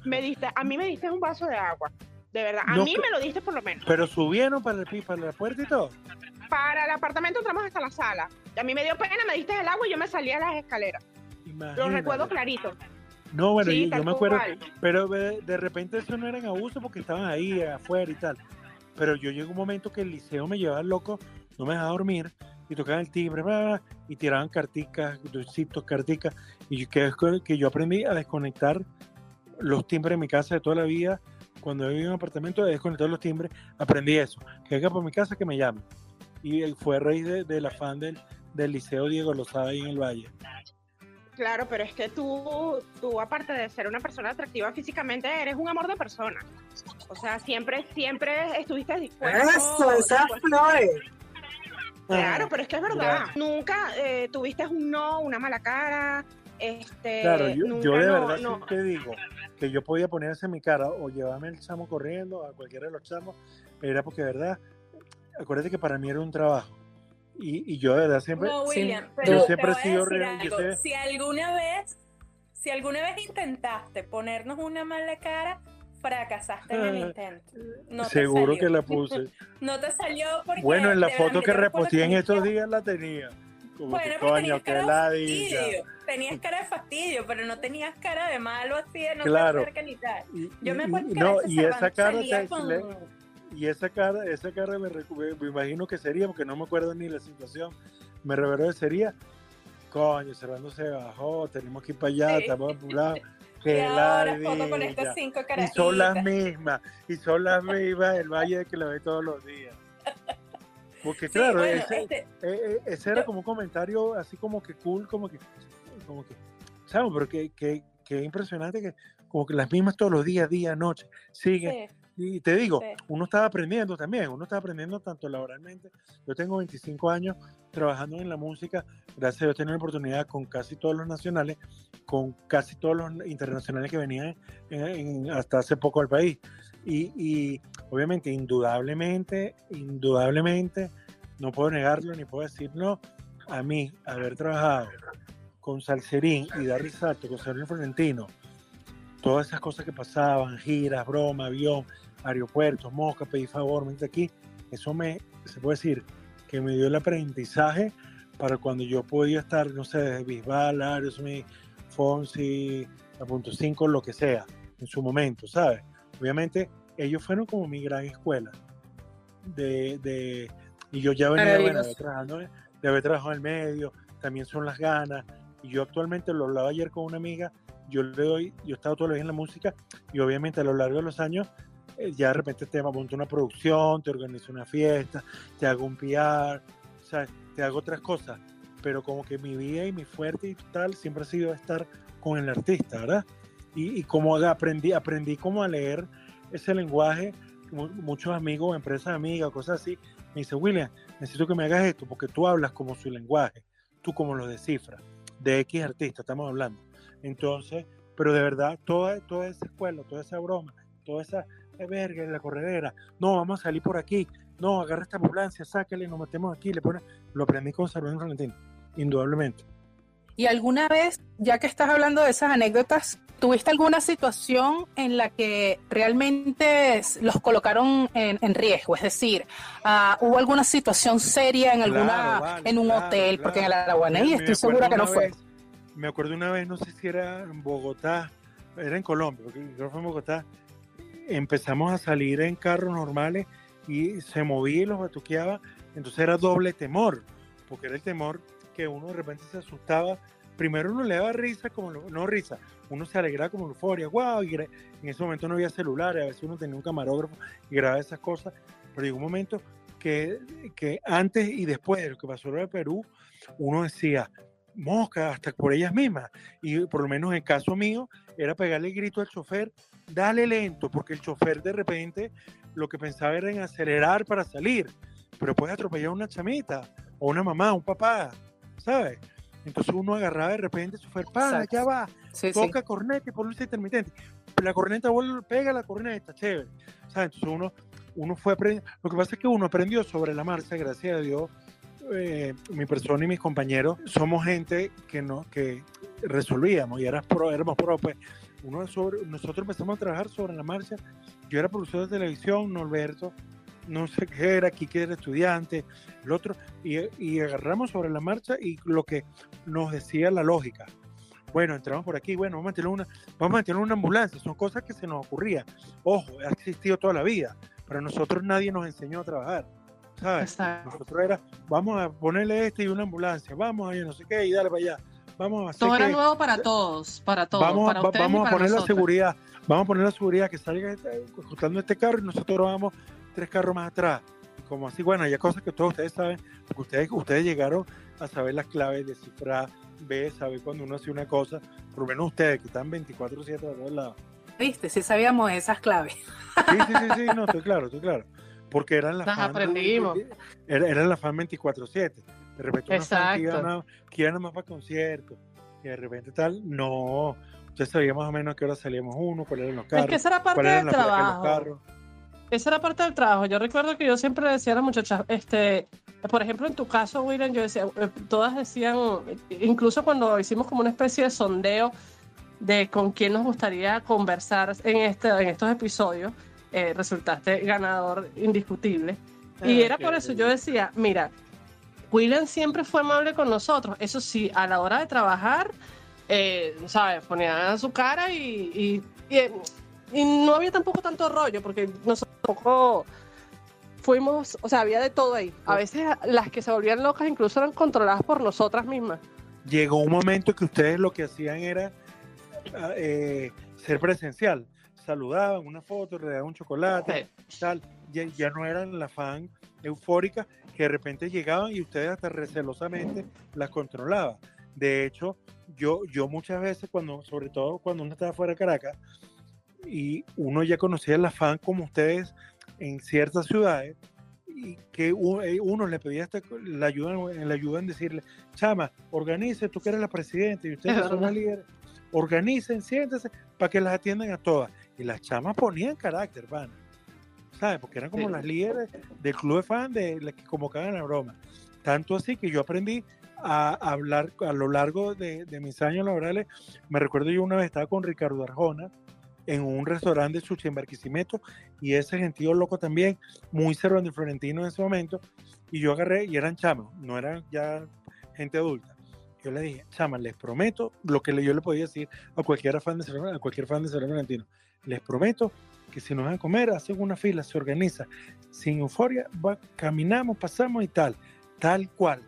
Me diste, a mí me diste un vaso de agua, de verdad. A No mí me lo diste por lo menos. Pero subieron para, el, para la puerta y todo. Para el apartamento entramos hasta la sala. A mí me dio pena, me diste el agua y yo me salí a las escaleras. Lo Imagínate. recuerdo clarito. No, bueno, Sí, yo, me acuerdo, cual. pero de, de repente eso no eran abusos porque estaban ahí afuera y tal. Pero yo llegó un momento que el liceo me llevaba loco, no me dejaba dormir y tocaban el timbre bla, bla, y tiraban carticas, dulcitos, carticas. Y que, que yo aprendí a desconectar los timbres en mi casa de toda la vida. Cuando vivía en un apartamento, de desconectar los timbres, aprendí eso. Que venga por mi casa, que me llame. Y fue a raíz de- del afán del, del liceo Diego Lozada ahí en el Valle. Claro, pero es que tú, tú, aparte de ser una persona atractiva físicamente, eres un amor de persona. O sea, siempre, siempre estuviste dispuesto. Eso, esas flores. Claro, pero es que es verdad. Nunca eh, tuviste un no, una mala cara. Este, Claro, yo, nunca yo de no- verdad no- sí te digo que yo podía ponerse en mi cara o llevarme el chamo corriendo a cualquiera de los chamos, era porque de verdad, acuérdate que para mí era un trabajo. Y, y yo de verdad siempre, No. William, Yo pero te siempre he sido decir re- yo algo. sé- Si alguna vez, si alguna vez intentaste ponernos una mala cara, fracasaste en el Ah, intento. No seguro que la *laughs* puse. No te salió porque. Bueno, en la foto yo que reposteé en estos días la tenía. Como Bueno, que coño, tenías qué cara de fastidio. Tenías cara de fastidio, pero no tenías cara de malo así de no Claro. te acerca ni tal. Y, Yo me acuerdo que no, y esa cara, te- con- le- y esa cara, esa cara me, me- imagino que sería, porque no me acuerdo ni la situación, me reveló que sería, coño, Servando se bajó, tenemos que ir para allá, Sí. estamos apurados, *laughs* foto con ladilla. estas cinco Y son las mismas, y son las *laughs* mismas del Valle que la ve todos los días. Porque Sí, claro, bueno, ese, este, eh, eh, ese era como un comentario así como que cool, como que, como que, ¿sabes? Pero que, que, que impresionante que como que las mismas todos los días, día, noche, sigue. sí. Y te digo, Sí. uno estaba aprendiendo también, uno está aprendiendo tanto laboralmente. Yo tengo 25 años trabajando en la música, gracias a Dios he tenido la oportunidad con casi todos los nacionales, con casi todos los internacionales que venían en- en- hasta hace poco al país. Y, y obviamente, indudablemente, indudablemente, no puedo negarlo ni puedo decir no, a mí haber trabajado con Salserín y dar salto con Sergio Florentino, todas esas cosas que pasaban, giras, broma, avión, aeropuertos, mosca, pedir favor, vente aquí, eso me, se puede decir, que me dio el aprendizaje para cuando yo podía estar, no sé, desde Bisbal, Aerosmith, Fonsi, a punto 5, lo que sea, en su momento, ¿sabes? Obviamente, ellos fueron como mi gran escuela. De, de, y yo ya venía, bueno, de, trabajando, de haber trabajado en el medio, también son las ganas. Y yo actualmente lo hablaba ayer con una amiga, yo le doy, yo he estado todos los días en la música y obviamente a lo largo de los años ya de repente te monto una producción, te organizo una fiesta, te hago un PR, o sea, te hago otras cosas. pero como que mi vida y mi fuerte y tal siempre ha sido estar con el artista, ¿verdad? Y, como aprendí, aprendí como a leer ese lenguaje, muchos amigos, empresas amigas, cosas así, me dice, William, necesito que me hagas esto porque tú hablas como su lenguaje, tú como lo descifras, de X artista estamos hablando. Entonces, pero de verdad, toda, toda esa escuela, toda esa broma, toda esa verga, la corredera, no, vamos a salir por aquí, no, agarra esta ambulancia, sáquele, nos metemos aquí, le pone, lo aprendí con Salvador Valentín, indudablemente. ¿Y alguna vez, ya que estás hablando de esas anécdotas, tuviste alguna situación en la que realmente los colocaron en, riesgo? Es decir, uh, ¿hubo alguna situación seria en alguna en un hotel? Porque en el Araguaney estoy segura que no fue. Me acuerdo una vez, no sé si era en Bogotá, era en Colombia, porque que fue en Bogotá, empezamos a salir en carros normales y se movía y los batuqueaba, entonces era doble temor, porque era el temor que uno de repente se asustaba. Primero uno le daba risa, como no risa, uno se alegraba como euforia, wow, y en ese momento no había celulares, a veces uno tenía un camarógrafo y grababa esas cosas, pero llegó un momento que, que antes y después de lo que pasó en Perú, uno decía, mosca, hasta por ellas mismas, y por lo menos en el caso mío, era pegarle el grito al chofer, dale lento, porque el chofer de repente lo que pensaba era en acelerar para salir, pero puede atropellar a una chamita, o una mamá, un papá, ¿sabes? Entonces uno agarraba de repente su para, ya va, toca corneta y por luz intermitente. La corneta vuelve, pega la corneta, chévere. ¿sabes? Entonces uno, uno fue aprendiendo. Lo que pasa es que uno aprendió sobre la marcha, gracias a Dios. Eh, mi persona y mis compañeros somos gente que no que resolvíamos y eras pro, éramos pro, pues uno sobre, nosotros empezamos a trabajar sobre la marcha. Yo era profesor de televisión, Norberto, no sé qué era, aquí que era estudiante, el otro, y, agarramos sobre la marcha y lo que nos decía la lógica. Bueno, entramos por aquí, bueno, vamos a tener una, vamos a tener una ambulancia, son cosas que se nos ocurrían. Ojo, ha existido toda la vida, pero a nosotros nadie nos enseñó a trabajar. ¿sabes? Nosotros era, vamos a ponerle este y una ambulancia, vamos allá, no sé qué, y dale para allá. Vamos a hacer Todo era nuevo para todos, para todos. Vamos, para vamos a poner la seguridad, vamos a poner la seguridad que salga ajustando este carro y nosotros vamos tres carros más atrás. Como así, bueno, hay cosas que todos ustedes saben, porque ustedes, ustedes llegaron a saber las claves de cifra B, saber cuando uno hace una cosa, por lo menos ustedes que están 24-7 de todos lados. Viste, sí sabíamos esas claves. Sí, sí, sí, sí, no, estoy claro, estoy claro. Porque eran las fan, aprendimos. Eran, las fan 24-7. De repente fan que iba, que nada más para conciertos. Y de repente tal, no. Ustedes sabían más o menos a qué hora salíamos uno, cuáles eran los carros. Es que esa era parte del trabajo esa era parte del trabajo. Yo recuerdo que yo siempre decía a las muchachas, este, por ejemplo, en tu caso, William, yo decía, eh, todas decían, incluso cuando hicimos como una especie de sondeo de con quién nos gustaría conversar en, este, en estos episodios, eh, resultaste ganador indiscutible. y ah, era por eso yo decía, mira, William siempre fue amable con nosotros. Eso sí, a la hora de trabajar, eh, ¿sabes? Ponía su cara y, y, y no había tampoco tanto rollo, porque nosotros poco fuimos, o sea, había de todo ahí. A veces las que se volvían locas incluso eran controladas por nosotras mismas. Llegó un momento que ustedes lo que hacían era ah, eh, ser presencial. Saludaban una foto, le daban un chocolate, tal. Ya, ya, no eran la fan eufórica que de repente llegaban y ustedes hasta recelosamente las controlaban. De hecho, yo, yo muchas veces, cuando, sobre todo cuando uno estaba fuera de Caracas, y uno ya conocía la fan como ustedes en ciertas ciudades y que eh, uno, le pedía hasta la ayuda, la ayuda en decirle, chama, organice, tú que eres la presidenta y ustedes son la líder, organicen, siéntense para que las atiendan a todas. Y las chamas ponían carácter, van. ¿Sabes? Porque eran como las líderes del club de fan de las que convocaban la broma. Tanto así que yo aprendí a hablar a lo largo de, de mis años laborales. Me recuerdo yo una vez estaba con Ricardo Arjona, en un restaurante de sushi en Barquisimeto y ese gentío loco también, muy de Florentino en ese momento, y yo agarré y eran chamos, no eran ya gente adulta. Yo le dije, chama, les prometo lo que yo le podía decir a cualquier fan de a cualquier fan de Cerro Florentino, les prometo que si nos van a comer, hacen una fila, se organiza, sin euforia, va, caminamos, pasamos y tal, tal cual.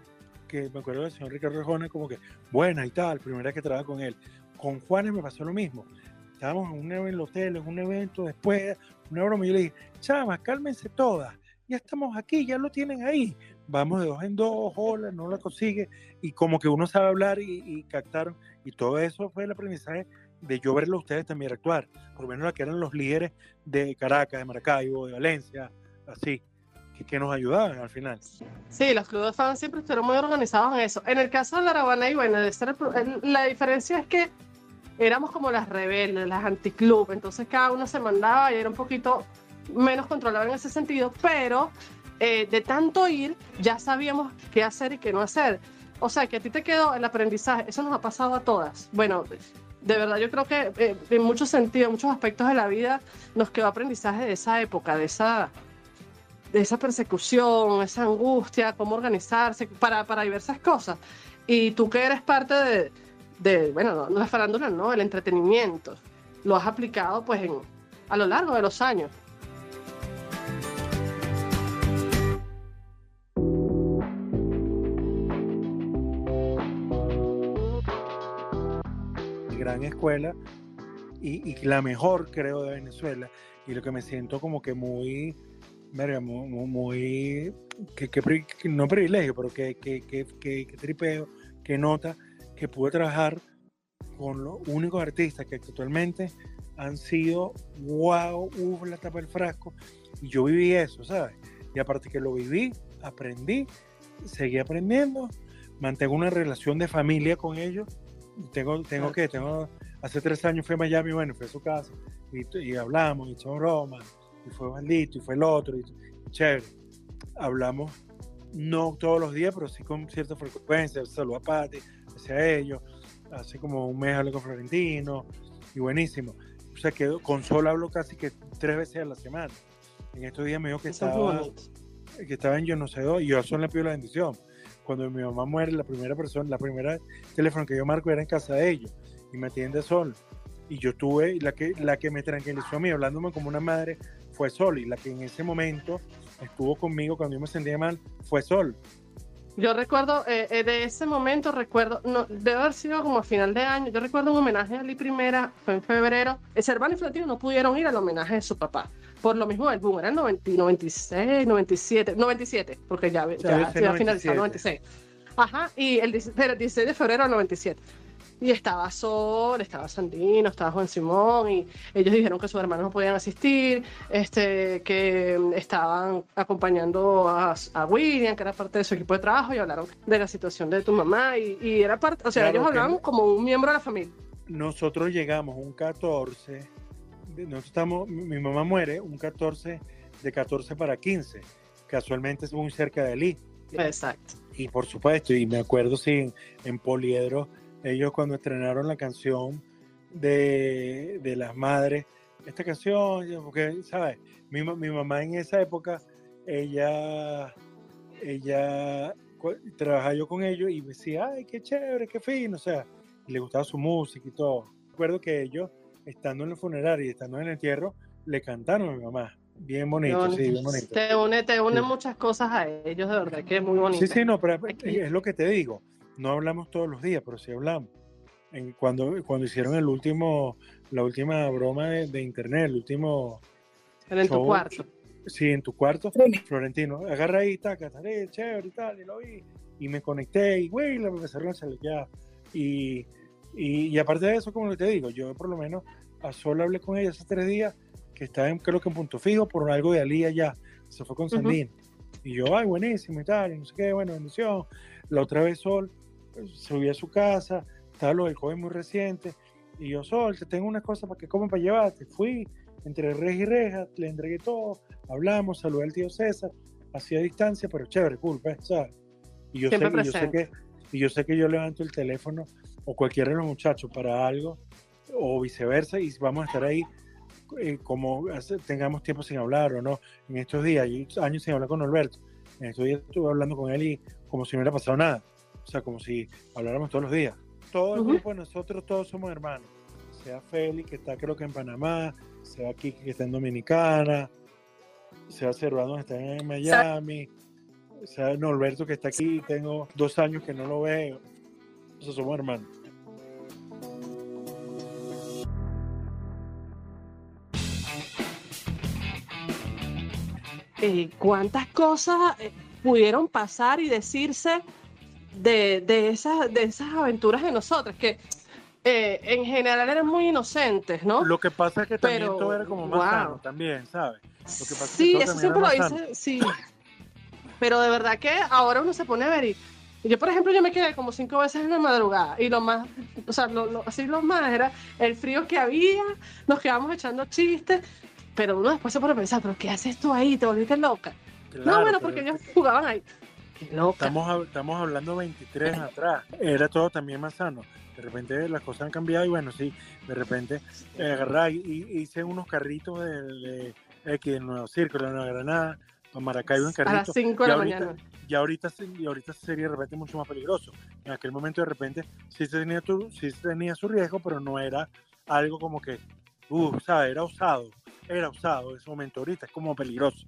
Que me acuerdo del señor Ricardo Jones como que, buena y tal, primera vez que trabajaba con él. Con Juanes me pasó lo mismo. Estábamos en un hotel, en un evento, después, una broma, y yo le dije, chama, cálmense todas, ya estamos aquí, ya lo tienen ahí, vamos de dos en dos, hola, no la consigue, y como que uno sabe hablar y, y captaron, y todo eso fue el aprendizaje de yo verlo a ustedes también actuar, por lo menos la que eran los líderes de Caracas, de Maracaibo, de Valencia, así, que, que nos ayudaban al final. Sí, los clubes de fans siempre estuvieron muy organizados en eso. En el caso de la Arabana y bueno, de ser la diferencia es que éramos como las rebeldes, las anticlub, entonces cada uno se mandaba y era un poquito menos controlado en ese sentido, pero eh, de tanto ir ya sabíamos qué hacer y qué no hacer. O sea, que a ti te quedó el aprendizaje, eso nos ha pasado a todas. Bueno, de verdad yo creo que eh, en muchos sentidos, en muchos aspectos de la vida, nos quedó aprendizaje de esa época, de esa, de esa persecución, esa angustia, cómo organizarse para, para diversas cosas. Y tú que eres parte de, de bueno, no, no la farándula, no, el entretenimiento, lo has aplicado pues a lo largo de los años. Gran escuela y, la mejor, creo, de Venezuela. Y lo que me siento como que muy, verga, muy, muy, que, que que no privilegio, pero que- que tripeo, que nota que pude trabajar con los únicos artistas que actualmente han sido, wow, uff, la tapa del frasco. Y yo viví eso, ¿sabes? Y aparte que lo viví, aprendí, seguí aprendiendo, mantengo una relación de familia con ellos. Tengo, tengo que, tengo, hace tres años fui a Miami, bueno, fui a su casa y, y hablamos, y echamos broma, y fue maldito, y fue el otro, y, chévere. Hablamos, no todos los días, pero sí con cierta frecuencia. Saludo a Pati, hacia ellos. Hace como un mes hablé con Florentino, y buenísimo. O sea, que con Sol hablo casi que tres veces a la semana. En estos días me dijo que Eso estaba, que estaba en yo no sé dónde, y yo a Sol le pido la bendición. Cuando mi mamá muere, la primera persona, la primera teléfono que yo marco era en casa de ellos, y me atiende Sol. Y yo tuve, la que, la que me tranquilizó a mí, hablándome como una madre, fue Sol, y la que en ese momento estuvo conmigo cuando yo me sentía mal, fue Sol. Yo recuerdo, eh, eh, de ese momento recuerdo, no, debe haber sido como a final de año, yo recuerdo un homenaje a Lee Primera, fue en febrero, el Cervano y Florentino no pudieron ir al homenaje de su papá, por lo mismo del boom, era el 90 96, 97, 97, porque ya, ya, Debe ser se iba a finalizar 97. 96. Ajá, y el 16 pero el 16 de febrero del 97. Y estaba Sol, estaba Sandino, estaba Juan Simón, y ellos dijeron que sus hermanos no podían asistir, este, que mm, estaban acompañando a, a William, que era parte de su equipo de trabajo, y hablaron de la situación de tu mamá, y, y era parte, o sea, Claro ellos hablaban como un miembro de la familia. Nosotros llegamos un 14, de- nosotros estamos, mi mamá muere un 14, de 14 para 15, casualmente es muy cerca de Lee. Exacto. Y por supuesto, y me acuerdo sí, en, en Poliedro, ellos cuando estrenaron la canción de, de las madres, esta canción, porque, ¿sabes? Mi, mi mamá en esa época, ella, ella, trabajaba yo con ellos y me decía, ay, qué chévere, qué fino, o sea, y le gustaba su música y todo. Recuerdo que ellos, estando en el funerario y estando en el entierro, le cantaron a mi mamá. Bien bonito, sí, bien bonito. Te une, te une Sí. muchas cosas a ellos, de verdad, que es muy bonito. Sí, sí, no, pero Aquí- es lo que te digo. No hablamos todos los días, pero sí hablamos. En, cuando, cuando hicieron el último, la última broma de, de internet, el último, Pero en tu show, cuarto. sí, en tu cuarto. Florentino, agarra ahí, taca, taré, chévere y tal, y lo vi. Y me conecté y, güey, la empezaron a ya Y, y, y aparte de eso, como te digo, yo por lo menos a solo hablé con ella hace tres días, que estaba en, creo que en punto fijo por algo de Ali allá. Se fue con Ujú. Sandino. Y yo, ay, buenísimo y tal, y no sé qué, bueno, bendición. La otra vez Sol eh, subí a su casa, estaba lo del COVID muy reciente, y yo, Sol, te tengo unas cosas para que coman para llevarte. Fui, entre reja y reja, le entregué todo, hablamos, saludé al tío César, hacía distancia, pero chévere, cool, pues, ¿sabes? Y yo, sé, y yo sé que y yo sé que yo levanto el teléfono o cualquiera de los muchachos para algo o viceversa y vamos a estar ahí eh, como hace- tengamos tiempo sin hablar o no. En estos días, hay años sin hablar con Alberto, en estos días estuve hablando con él y como si no hubiera pasado nada. O sea, como si habláramos todos los días. Todo el grupo de nosotros, todos somos hermanos. Sea Félix, que está creo que en Panamá, sea Kiki, que está en Dominicana, sea Cervano, que está en Miami, sea Norberto, que está aquí, tengo dos años que no lo veo. O sea, somos hermanos. Eh, ¿Cuántas cosas? eh, pudieron pasar y decirse de, de, esas, de esas aventuras de nosotras, que eh, en general eran muy inocentes, ¿no? Lo que pasa es que también Pero, todo era como más wow. sano también, ¿sabes? Lo que pasa es que Sí, eso siempre lo dice, sí. Pero de verdad que ahora uno se pone a ver y yo, por ejemplo, yo me quedé como cinco veces en la madrugada y lo más, o sea, lo, lo- así lo más era el frío que había, nos quedamos echando chistes, pero uno después se pone a pensar, ¿pero qué haces tú ahí? ¿Te volviste loca? no, bueno, porque ellos jugaban ahí. Loca. Estamos, estamos hablando 23 atrás. Era todo también más sano. De repente las cosas han cambiado y bueno, sí, de repente eh, agarrá y, hice unos carritos de, de, X, del Nuevo Circo, de Nueva Granada, para Maracaibo en a las carrito. 5 de la ahorita- mañana. Y ahorita, y ahorita sería de repente mucho más peligroso. En aquel momento de repente sí tenía, tu- sí tenía su riesgo, pero no era algo como que, uh, ¿sabes? Era usado. Era usado en ese momento. Ahorita es como peligroso.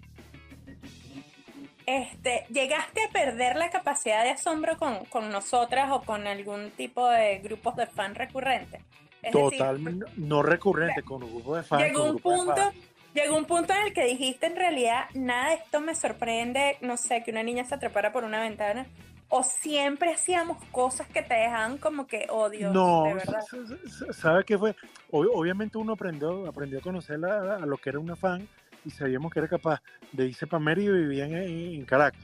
Este, ¿Llegaste a perder la capacidad de asombro con, con nosotras o con algún tipo de grupos de fan recurrentes? Totalmente no recurrente con un grupo de fans. llegó con un punto. Llegó un punto en el que dijiste en realidad nada de esto me sorprende, no sé, que una niña se atrapara por una ventana. O siempre hacíamos cosas que te dejaban como que odio, No, de verdad. s- s- s- ¿sabe qué fue? Ob- obviamente uno aprendió, aprendió a conocer a, a lo que era una fan y sabíamos que era capaz de irse para Mérida y vivía en, en Caracas,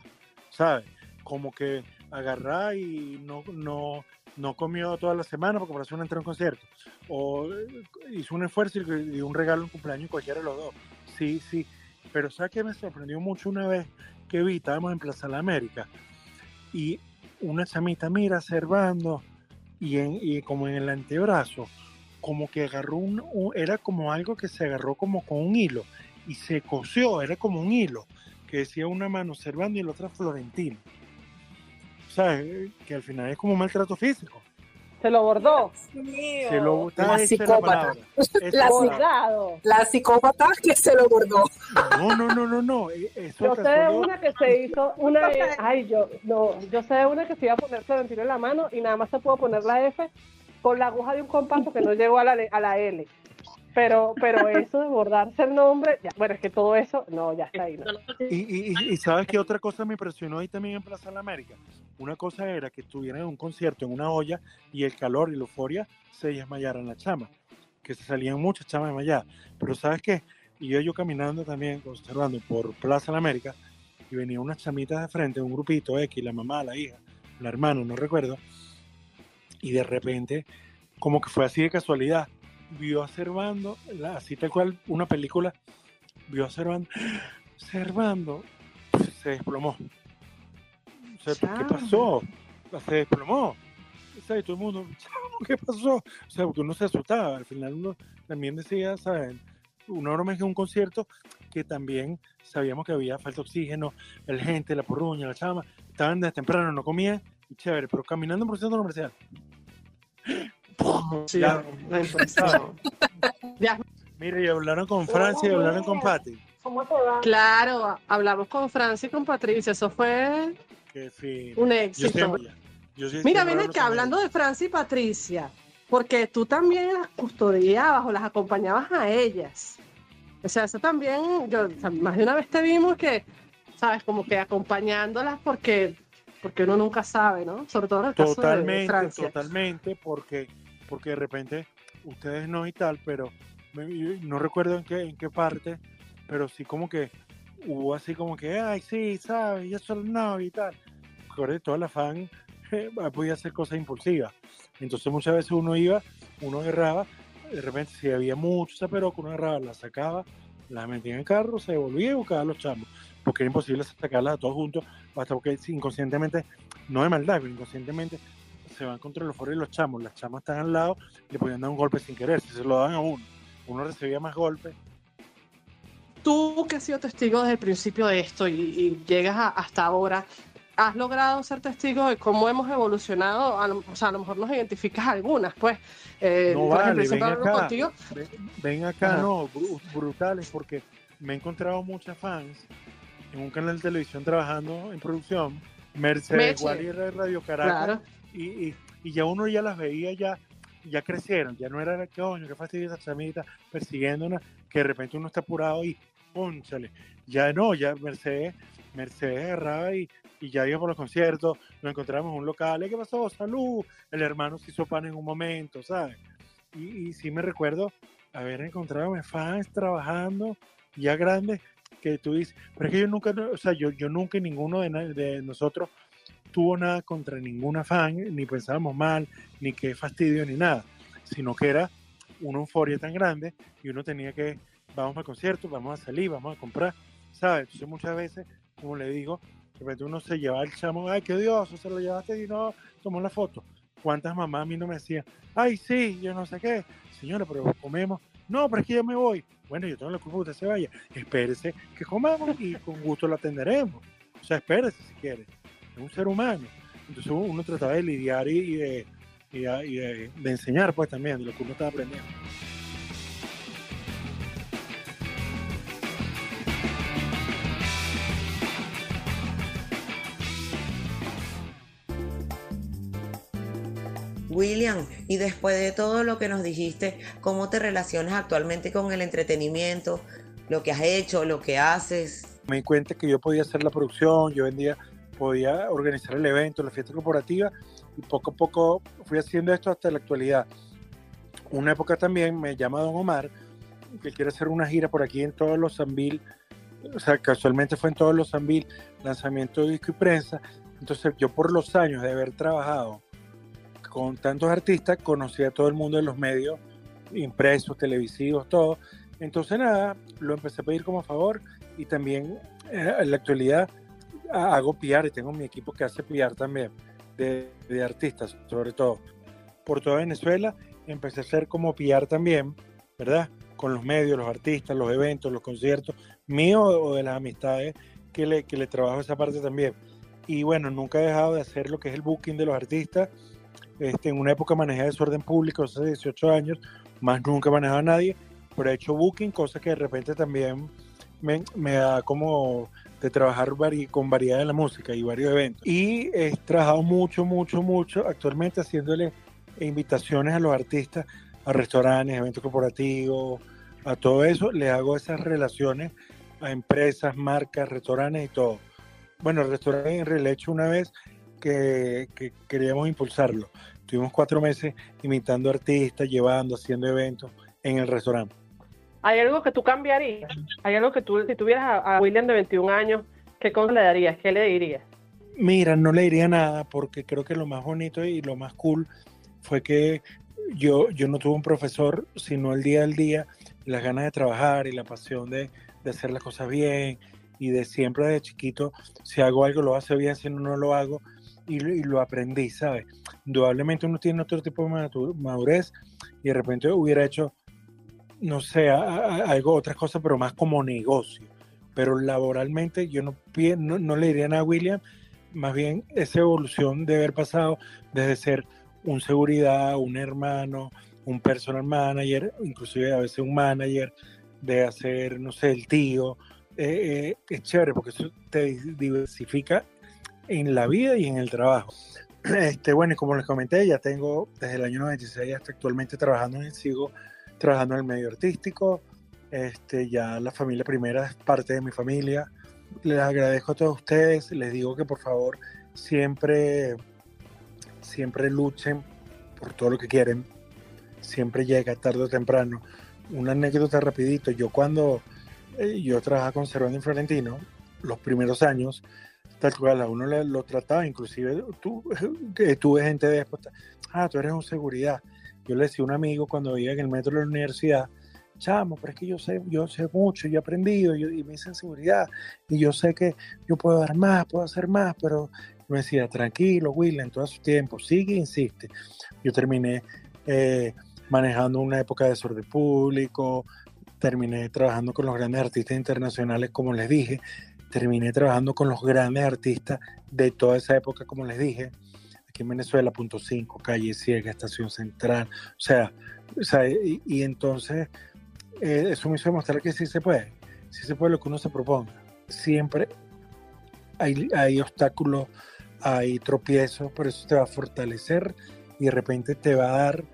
¿sabes? Como que agarrar y no, no, no comió toda la semana porque hacer una entrada a un concierto. O eh, hizo un esfuerzo y un regalo en cumpleaños cualquiera de los dos. Sí, sí. Pero ¿sabes qué me sorprendió mucho una vez que vi? Estábamos en Plaza de la América y una chamita mira observando y, en, y como en el antebrazo, como que agarró un, un- era como algo que se agarró como con un hilo y se cosió, era como un hilo que decía una mano observando y la otra Florentino. Que al final es como un maltrato físico. Se lo bordó. Se lo La psicópata. *laughs* La. La psicópata que se lo bordó. No, no, no, no, no. Eso Yo sé de una que se hizo una ay yo no yo sé de una que se iba a poner Florentino en la mano y nada más se pudo poner la F con la aguja de un compás porque no llegó a la, a la L pero pero eso de bordarse el nombre ya, bueno es que todo eso no ya está ahí ¿no? Y, y, y- y sabes qué otra cosa me impresionó ahí también en Plaza de la América. Una cosa era que estuvieran en un concierto en una olla y el calor y la euforia se desmayaran las chamas, que se salían muchas chamas desmayadas. Pero sabes qué, y yo, yo caminando también, observando por Plaza de América, y venían unas chamitas de frente, un grupito X, la mamá, la hija, la hermana, no recuerdo, y de repente, como que fue así de casualidad, vio a Servando, así tal cual, una película, vio a Servando, Servando, se desplomó. O sea, ¿qué pasó? Se desplomó. Y todo el mundo, "Chamo, ¿qué pasó? O sea, porque uno se asustaba. Al final uno también decía, ¿saben? Una broma es que un concierto que también sabíamos que había falta de oxígeno, el gente, la porruña, la chama, estaban desde temprano, no comían, y chévere, pero caminando por el centro comercial. Sí, Ya. Ya. Mire, y hablaron con Francia y hablaron con Patty. claro hablamos con Francia y con Patricia eso fue Un Yo éxito yo Mira, que con hablando de Francia y Patricia, porque tú también las custodiabas o las acompañabas a ellas. O sea, eso también, yo, o sea, más de una vez te vimos que, sabes, como que acompañándolas porque, porque uno nunca sabe, ¿no? Sobre todo en el caso de- Francia. totalmente, porque, porque de repente ustedes no y tal, pero no recuerdo en qué, en qué parte, pero sí como que hubo así como que, ay, sí, sabes, yo soy el novio y tal. Sobre todo la fan eh, podía hacer cosas impulsivas. Entonces muchas veces uno iba, uno agarraba, de repente si había mucho zaperoco, uno agarraba, la sacaba, la metía en el carro, se devolvía y buscaba a los chamos, porque era imposible sacarlas a todos juntos, hasta porque inconscientemente, no de maldad, pero inconscientemente se van contra los foros y los chamos, las chamas están al lado, le podían dar un golpe sin querer, si se lo daban a uno, uno recibía más golpes. Tú que has sido testigo desde el principio de esto y, llegas hasta ahora, ¿has logrado ser testigo de cómo hemos evolucionado? A lo, o sea, a lo mejor nos identificas algunas, pues. Eh, No por vale, ejemplo, ven acá. contigo. Ven, ven acá, Ajá. no, bru- brutales, porque me he encontrado muchas fans en un canal de televisión trabajando en producción, Mercedes Meche. Guali de Radio Caracas, Claro. y, y, y ya uno ya las veía, ya, ya crecieron, ya no era que coño, que fastidio esa chamita persiguiéndonos, que de repente uno está apurado y Pónchale. Ya no, ya Mercedes, Mercedes agarraba y, ya iba por los conciertos, nos encontramos en un local, ¿qué pasó? Salud. El hermano se hizo pan en un momento, ¿sabes? Y, sí me recuerdo haber encontrado a fans trabajando ya grandes que tú dices, pero es que yo nunca, o sea, yo, yo nunca ninguno de, de nosotros tuvo nada contra ninguna fan, ni pensábamos mal, ni qué fastidio, ni nada, sino que era una euforia tan grande y uno tenía que, vamos al concierto, vamos a salir, vamos a comprar, ¿sabes? Entonces muchas veces, como le digo, de repente uno se lleva el chamo, ay, qué odioso, se lo llevaste y no tomó la foto. ¿Cuántas mamás a mí no me decían, ay, sí, yo no sé qué, señora, pero comemos? No, pero es que yo me voy. Bueno, yo tengo la culpa que usted se vaya. Espérese que comamos y con gusto lo atenderemos. O sea, espérese si quiere. Es un ser humano. Entonces uno trataba de lidiar y, de, y de, de enseñar, pues también, de lo que uno estaba aprendiendo. William, y después de todo lo que nos dijiste, ¿cómo te relacionas actualmente con el entretenimiento? Lo que has hecho, lo que haces. Me di cuenta que yo podía hacer la producción, yo vendía, podía organizar el evento, la fiesta corporativa, y poco a poco fui haciendo esto hasta la actualidad. Una época también me llama Don Omar, que quiere hacer una gira por aquí en todos los Zambil, o sea, casualmente fue en todos los Zambil, lanzamiento de disco y prensa. Entonces yo por los años de haber trabajado con tantos artistas, conocí a todo el mundo de los medios, impresos, televisivos, todo. Entonces nada, lo empecé a pedir como favor y también eh, en la actualidad hago PR y tengo mi equipo que hace PR también, de, de, artistas sobre todo. Por toda Venezuela empecé a hacer como PR también, ¿verdad? Con los medios, los artistas, los eventos, los conciertos, míos o de las amistades que le, que le trabajo esa parte también. Y bueno, nunca he dejado de hacer lo que es el booking de los artistas este, en una época manejé desorden público, hace 18 años, más nunca he manejado a nadie, pero he hecho booking, cosas que de repente también me, da como de trabajar con variedad de la música y varios eventos. Y he trabajado mucho, mucho, mucho actualmente haciéndole invitaciones a los artistas, a restaurantes, eventos corporativos, a todo eso. Le hago esas relaciones a empresas, marcas, restaurantes y todo. Bueno, el restaurante en realidad he hecho una vez que queríamos impulsarlo. Estuvimos cuatro meses imitando artistas, llevando, haciendo eventos en el restaurante. ¿Hay algo que tú cambiarías? ¿Hay algo que tú, si tuvieras a, William de 21 años, qué le darías? ¿Qué le dirías? Mira, no le diría nada porque creo que lo más bonito y lo más cool fue que yo, yo no tuve un profesor, sino el día al día, las ganas de trabajar y la pasión de, de hacer las cosas bien y de siempre de chiquito, si hago algo lo hace bien, si no, no lo hago y, y, lo aprendí, ¿sabes? Indudablemente uno tiene otro tipo de madurez y de repente hubiera hecho, no sé, algo, otras cosas, pero más como negocio. Pero laboralmente yo no, no, no le diría nada a William, más bien esa evolución de haber pasado desde ser un seguridad, un hermano, un personal manager, inclusive a veces un manager, de hacer, no sé, el tío, eh, eh, es chévere porque eso te diversifica en la vida y en el trabajo. *clears throat* Este, bueno, y como les comenté, ya tengo desde el año 96 hasta actualmente trabajando en sigo trabajando en el medio artístico. Este, ya la familia primera es parte de mi familia. Les agradezco a todos ustedes. Les digo que por favor siempre, siempre luchen por todo lo que quieren. Siempre llega tarde o temprano. Una anécdota rapidito. Yo cuando eh, yo trabajaba con Cervando y Florentino, los primeros años, tal cual a uno lo trataba, inclusive tú, *laughs* que tuve gente después, ah, tú eres un seguridad. Yo le decía a un amigo cuando vivía en el metro de la universidad, chamo, pero es que yo sé, yo sé mucho, yo he aprendido, y me hice en seguridad, y yo sé que yo puedo dar más, puedo hacer más, pero me decía, tranquilo, Will, en todo su tiempo, sigue, insiste. Yo terminé eh, manejando una época de desorden público, terminé trabajando con los grandes artistas internacionales, como les dije, terminé trabajando con los grandes artistas de toda esa época, como les dije, aquí en Venezuela, Punto 5, Calle Ciega, Estación Central, o sea, o sea y, entonces eh, eso me hizo demostrar que sí se puede, sí se puede lo que uno se proponga. Siempre hay, hay obstáculos, hay tropiezos, pero eso te va a fortalecer y de repente te va a dar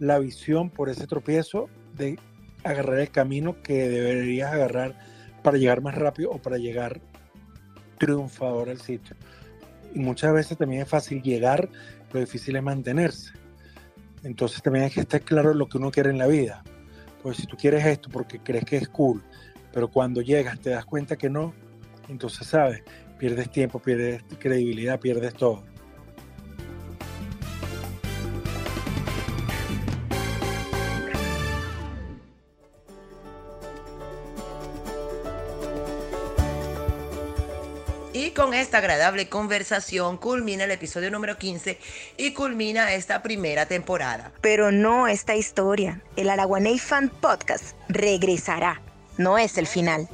la visión por ese tropiezo de agarrar el camino que deberías agarrar para llegar más rápido o para llegar triunfador al sitio. Y muchas veces también es fácil llegar, lo difícil es mantenerse. Entonces también hay que estar claro lo que uno quiere en la vida. Pues si tú quieres esto porque crees que es cool, pero cuando llegas te das cuenta que no, entonces sabes, pierdes tiempo, pierdes credibilidad, pierdes todo. Esta agradable conversación culmina el episodio número 15 y culmina esta primera temporada. Pero no esta historia. El Araguaney Fan Podcast regresará. No es el final.